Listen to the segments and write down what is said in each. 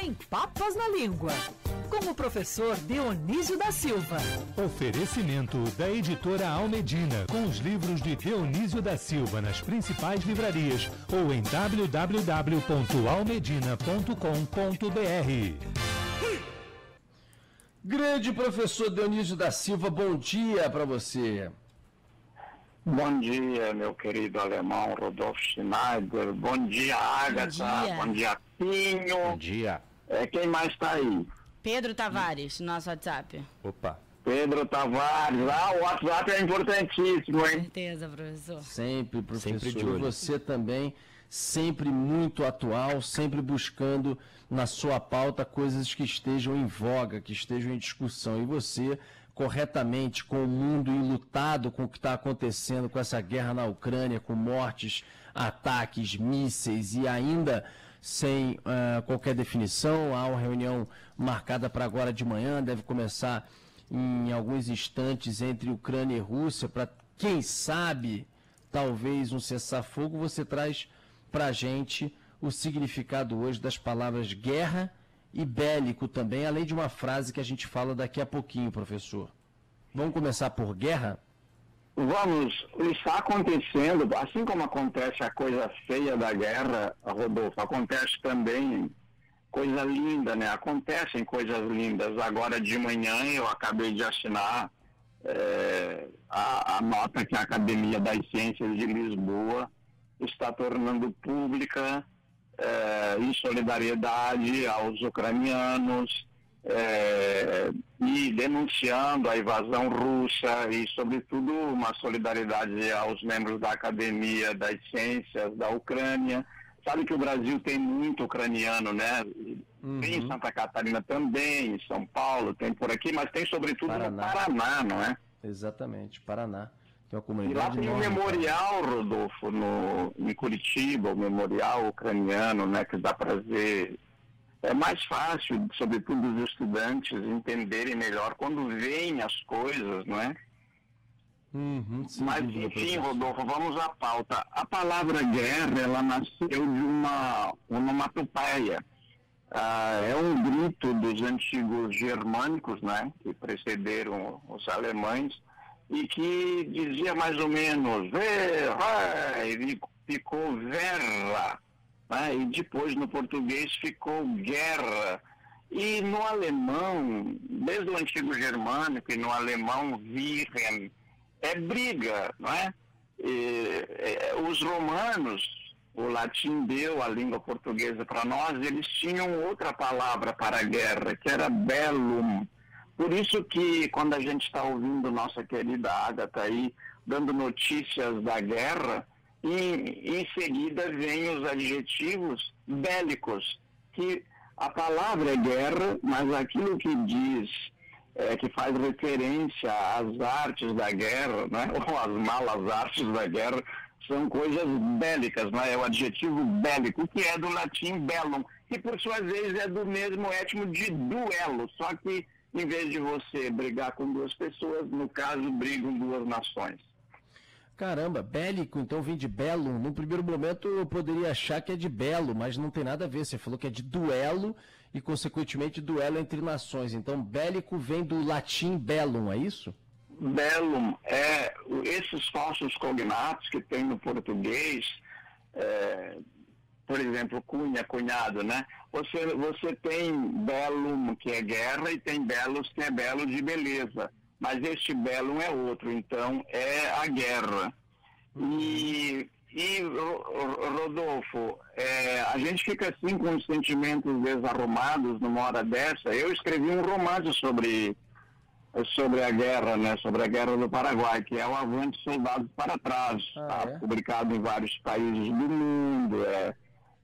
sem papas na língua. Com o professor Dionísio da Silva. Oferecimento da editora Almedina, com os livros de Dionísio da Silva nas principais livrarias ou em www.almedina.com.br. Grande professor Dionísio da Silva, bom dia para você. Bom dia, meu querido alemão Rodolfo Schneider. Bom dia, Agatha. Bom dia. Bom dia, Pinho. Bom dia. É, quem mais está aí? Pedro Tavares, nosso WhatsApp. Opa. Pedro Tavares. Ah, o WhatsApp é importantíssimo, hein? Certeza, professor. Sempre, professor. Sempre de E olho. você também, sempre muito atual, sempre buscando na sua pauta coisas que estejam em voga, que estejam em discussão. E você, corretamente, com o mundo enlutado com o que está acontecendo com essa guerra na Ucrânia, com mortes, ataques, mísseis e ainda sem ah, qualquer definição. Há uma reunião marcada para agora de manhã, deve começar em alguns instantes entre Ucrânia e Rússia, para quem sabe, talvez um cessar-fogo. Você traz para a gente o significado hoje das palavras guerra e bélico também, além de uma frase que a gente fala daqui a pouquinho, professor. Vamos começar por guerra? Vamos, está acontecendo, assim como acontece a coisa feia da guerra, Rodolfo, acontece também coisa linda, né? Acontecem coisas lindas. Agora de manhã eu acabei de assinar eh, a, a nota que a Academia das Ciências de Lisboa está tornando pública eh, em solidariedade aos ucranianos eh, e denunciando a invasão russa e, sobretudo, uma solidariedade aos membros da Academia das Ciências da Ucrânia. Sabe que o Brasil tem muito ucraniano, né? Tem em Santa Catarina também, em São Paulo, tem por aqui, mas tem sobretudo Paraná. no Paraná, não é? Exatamente, Paraná. Tem uma E comunidade lá tem um memorial, Rodolfo, no, em Curitiba, o memorial ucraniano, né, que dá para ver. É mais fácil, sobretudo os estudantes, entenderem melhor quando veem as coisas, não é? Uhum, sem Mas, enfim. Rodolfo, vamos à pauta. A palavra guerra, ela nasceu de uma onomatopeia. Ah, é um grito dos antigos germânicos, né, que precederam os alemães, e que dizia mais ou menos, e ficou verra, né, e depois no português ficou guerra. E no alemão, desde o antigo germânico e no alemão virem, é briga, não é? E, é, os romanos, o latim deu a língua portuguesa para nós, eles tinham outra palavra para guerra, que era bellum. Por isso que quando a gente está ouvindo nossa querida Agatha aí, dando notícias da guerra, e em seguida vem os adjetivos bélicos, que a palavra é guerra, mas aquilo que diz é, que faz referência às artes da guerra, né? ou às malas artes da guerra, são coisas bélicas, né? é o adjetivo bélico, que é do latim bellum, que por sua vez é do mesmo étimo de duelo, só que em vez de você brigar com duas pessoas, no caso, brigam duas nações. Caramba, bélico, então vem de belo. No primeiro momento eu poderia achar que é de belo, mas não tem nada a ver. Você falou que é de duelo e, consequentemente, duelo entre nações. Então, bélico vem do latim bellum, é isso? Bellum é esses falsos cognatos que tem no português, é, por exemplo, cunha, cunhado, né? Você, você tem bellum, que é guerra, e tem belos, que é belo de beleza. Mas este bellum é outro, então é a guerra. E, e Ro- Ro- Rodolfo, é, a gente fica assim com os sentimentos desarrumados numa hora dessa. Eu escrevi um romance sobre sobre a guerra, né, sobre a guerra do Paraguai, que é o Avante Soldados para Trás, Ah, tá é? publicado em vários países do mundo, é,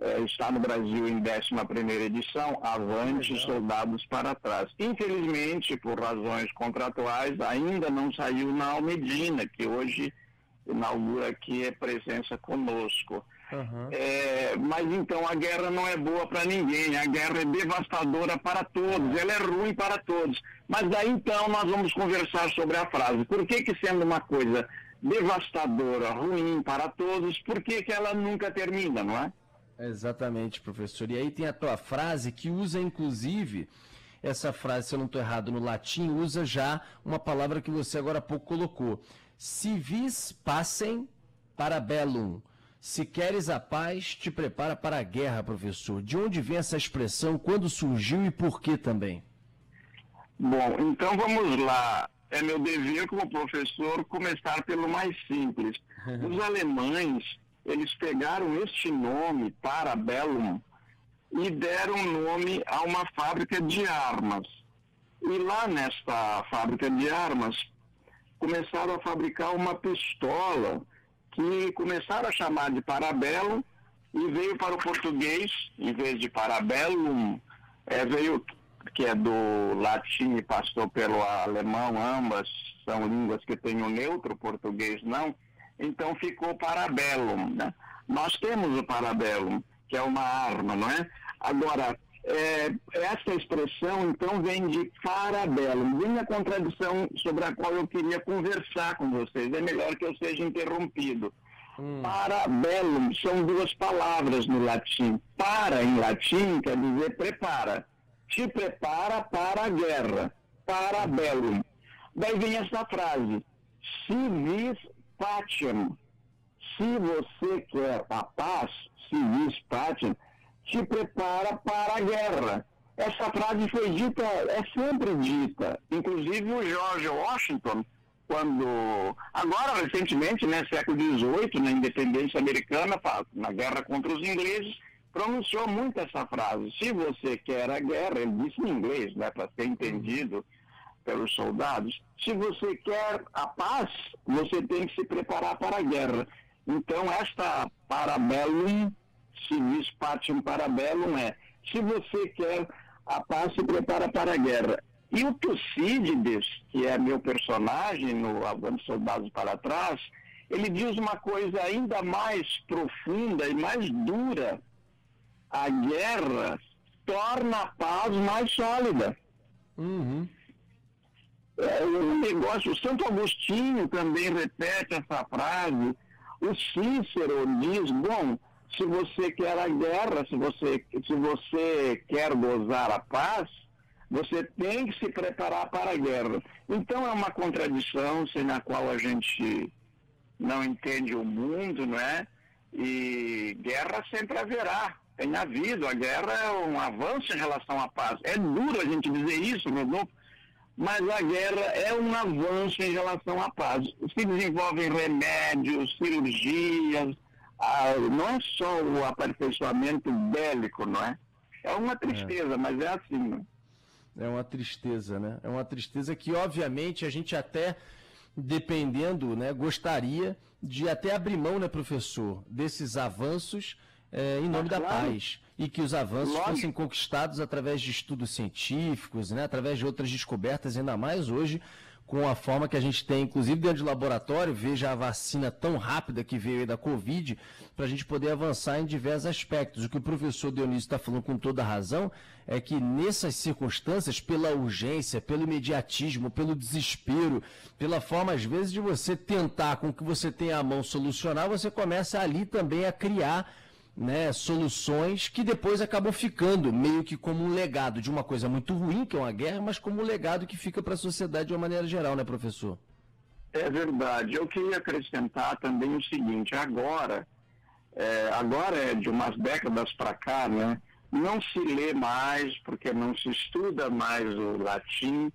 é, está no Brasil em 11ª edição, Avante Legal. Soldados para Trás. Infelizmente, por razões contratuais, ainda não saiu na Almedina, que hoje inaugura aqui a presença conosco. Aham. É, mas então a guerra não é boa para ninguém, a guerra é devastadora para todos, ela é ruim para todos. Mas daí então nós vamos conversar sobre a frase. Por que que sendo uma coisa devastadora, ruim para todos, por que que ela nunca termina, não é? Exatamente, professor. E aí tem a tua frase que usa, inclusive, essa frase, se eu não estou errado, no latim, usa já uma palavra que você agora há pouco colocou. Si vis passem para bellum. Se queres a paz, te prepara para a guerra, professor. De onde vem essa expressão, quando surgiu e por que também? Bom, então vamos lá. É meu dever como professor começar pelo mais simples. Os alemães, eles pegaram este nome, Parabellum, e deram nome a uma fábrica de armas. E lá nesta fábrica de armas, começaram a fabricar uma pistola que começaram a chamar de Parabellum e veio para o português, em vez de Parabellum, é, veio, que é do latim e passou pelo alemão, ambas são línguas que têm o neutro, português não, então ficou Parabellum. Né? Nós temos o Parabellum, que é uma arma, não é? Agora, é, essa expressão, então, vem de parabellum. Vem a contradição sobre a qual eu queria conversar com vocês. É melhor que eu seja interrompido. Hum. Parabellum são duas palavras no latim. Para, em latim, quer dizer prepara. Te prepara para a guerra. Parabellum. Daí vem essa frase. Si pacem. Se você quer a paz, si vis pacem, te prepara para a guerra. Essa frase foi dita, é sempre dita. Inclusive o George Washington, quando, agora recentemente, né, século XVIII, na independência americana, na guerra contra os ingleses, pronunciou muito essa frase. Se você quer a guerra, ele disse em inglês, né, para ser entendido pelos soldados, se você quer a paz, você tem que se preparar para a guerra. Então, esta parabellum civis patium parabellum é, se você quer a paz, se prepara para a guerra. E o Tucídides, que é meu personagem no Avanço Soldados para Trás, ele diz uma coisa ainda mais profunda e mais dura. A guerra torna a paz mais sólida. Uhum. É um negócio. O Santo Agostinho também repete essa frase. O Cícero diz, bom, se você quer a guerra, se você, se você quer gozar a paz, você tem que se preparar para a guerra. Então é uma contradição sem a qual a gente não entende o mundo, não é? E guerra sempre haverá, tem havido. A guerra é um avanço em relação à paz. É duro a gente dizer isso, Rodolfo, mas a guerra é um avanço em relação à paz. Se desenvolvem remédios, cirurgias, a, não é só o aperfeiçoamento bélico, não é? É uma tristeza, é. mas é assim. Né? É uma tristeza, né? É uma tristeza que, obviamente, a gente até, dependendo, né, gostaria de até abrir mão, né, professor, desses avanços é, em nome ah, da claro. paz. E que os avanços Lógico. fossem conquistados através de estudos científicos, né, através de outras descobertas, ainda mais hoje com a forma que a gente tem, inclusive dentro de laboratório, veja a vacina tão rápida que veio da Covid, para a gente poder avançar em diversos aspectos. O que o professor Dionísio está falando com toda razão é que nessas circunstâncias, pela urgência, pelo imediatismo, pelo desespero, pela forma, às vezes, de você tentar com que você tenha a mão solucionar, você começa ali também a criar né, soluções que depois acabam ficando meio que como um legado de uma coisa muito ruim, que é uma guerra, mas como um legado que fica para a sociedade de uma maneira geral, né, professor? É verdade. Eu queria acrescentar também o seguinte: agora, é, agora é de umas décadas para cá, né? Não se lê mais, porque não se estuda mais o latim,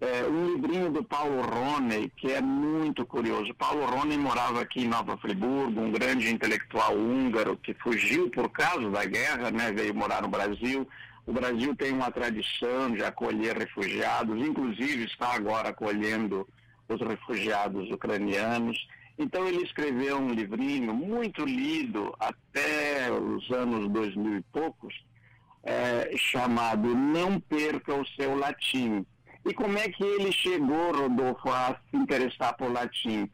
é, um livrinho do Paulo Roney, que é muito curioso. Paulo Roney morava aqui em Nova Friburgo, um grande intelectual húngaro que fugiu por causa da guerra, né, veio morar no Brasil. O Brasil tem uma tradição de acolher refugiados, inclusive está agora acolhendo os refugiados ucranianos. Então ele escreveu um livrinho muito lido até os anos 2000 e poucos, é, chamado Não Perca o Seu Latim e como é que ele chegou, Rodolfo, a se interessar por latim?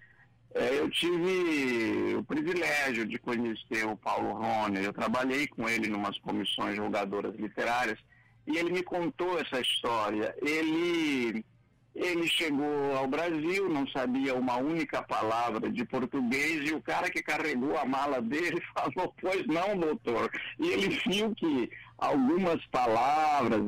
É, eu tive o privilégio de conhecer o Paulo Rone, eu trabalhei com ele em umas comissões julgadoras literárias, e ele me contou essa história. Ele Ele chegou ao Brasil, não sabia uma única palavra de português, e o cara que carregou a mala dele falou, pois não, doutor. E ele viu que algumas palavras,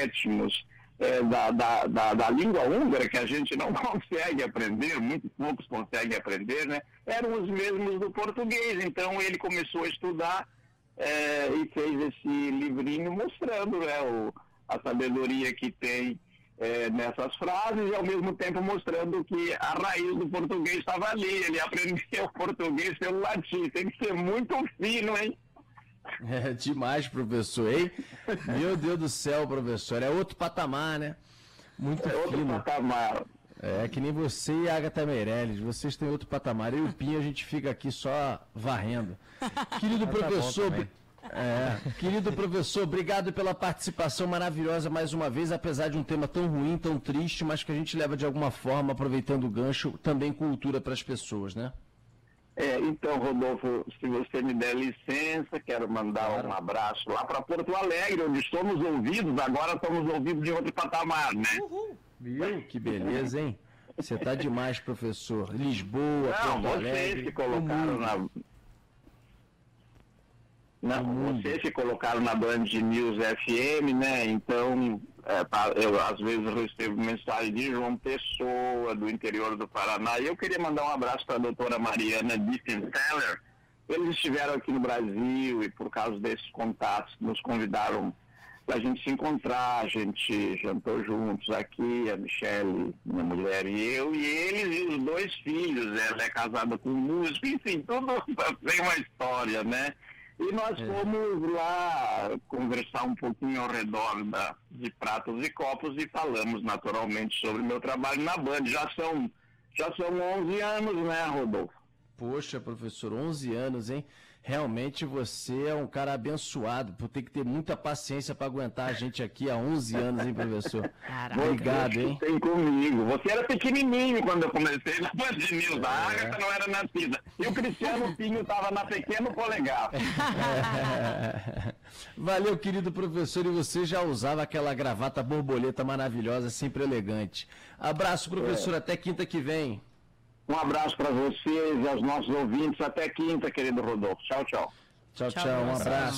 étmos, é, da, da, da, da, língua húngara, que a gente não consegue aprender, muito poucos conseguem aprender, né? Eram os mesmos do português. Então ele começou a estudar é, e fez esse livrinho mostrando né, o, a sabedoria que tem é, nessas frases e ao mesmo tempo mostrando que a raiz do português estava ali. Ele aprendeu português pelo latim. Tem que ser muito fino, hein? É demais, professor, hein? Meu Deus do céu, professor. É outro patamar, né? Muito é outro fino. patamar. É que nem você e a Agatha Meirelles. Vocês têm outro patamar. Eu e o Pinho, a gente fica aqui só varrendo. Querido tá professor. Tá é, querido professor, obrigado pela participação maravilhosa mais uma vez, apesar de um tema tão ruim, tão triste, mas que a gente leva de alguma forma, aproveitando o gancho, também cultura para as pessoas, né? É, então, Rodolfo, se você me der licença, quero mandar claro. um abraço lá para Porto Alegre, onde somos ouvidos, agora somos ouvidos de outro patamar, né? Uhul. Viu? Que beleza, hein? Você tá demais, professor. Lisboa, Não, Porto Alegre. Vocês que colocaram na. Não, vocês que colocaram na Band News FM, né? Então, é, tá, eu às vezes recebo mensagem de João Pessoa, do interior do Paraná, e eu queria mandar um abraço para a doutora Mariana Diefenteller. Eles estiveram aqui no Brasil e por causa desses contatos nos convidaram para a gente se encontrar, a gente jantou juntos aqui, a Michelle, minha mulher e eu, e eles e os dois filhos, ela é casada com um músico, enfim, tudo tem uma história, né? E nós é. fomos lá conversar um pouquinho ao redor da, de pratos e copos e falamos naturalmente sobre o meu trabalho na Band. Já são, já são 11 anos, né, Rodolfo? Poxa, professor, 11 anos, hein? Realmente você é um cara abençoado, por ter que ter muita paciência para aguentar a gente aqui há 11 anos, hein, professor? Caraca. Obrigado, hein? Tem comigo. Você era pequenininho quando eu comecei na Band News. A é. Agatha não era nascida. E o Cristiano Pinho estava na pequeno polegar. É. Valeu, querido professor. E você já usava aquela gravata borboleta maravilhosa, sempre elegante. Abraço, professor. É. Até quinta que vem. Um abraço para vocês e aos nossos ouvintes. Até quinta, querido Rodolfo. Tchau, tchau. Tchau, tchau. tchau um abraço.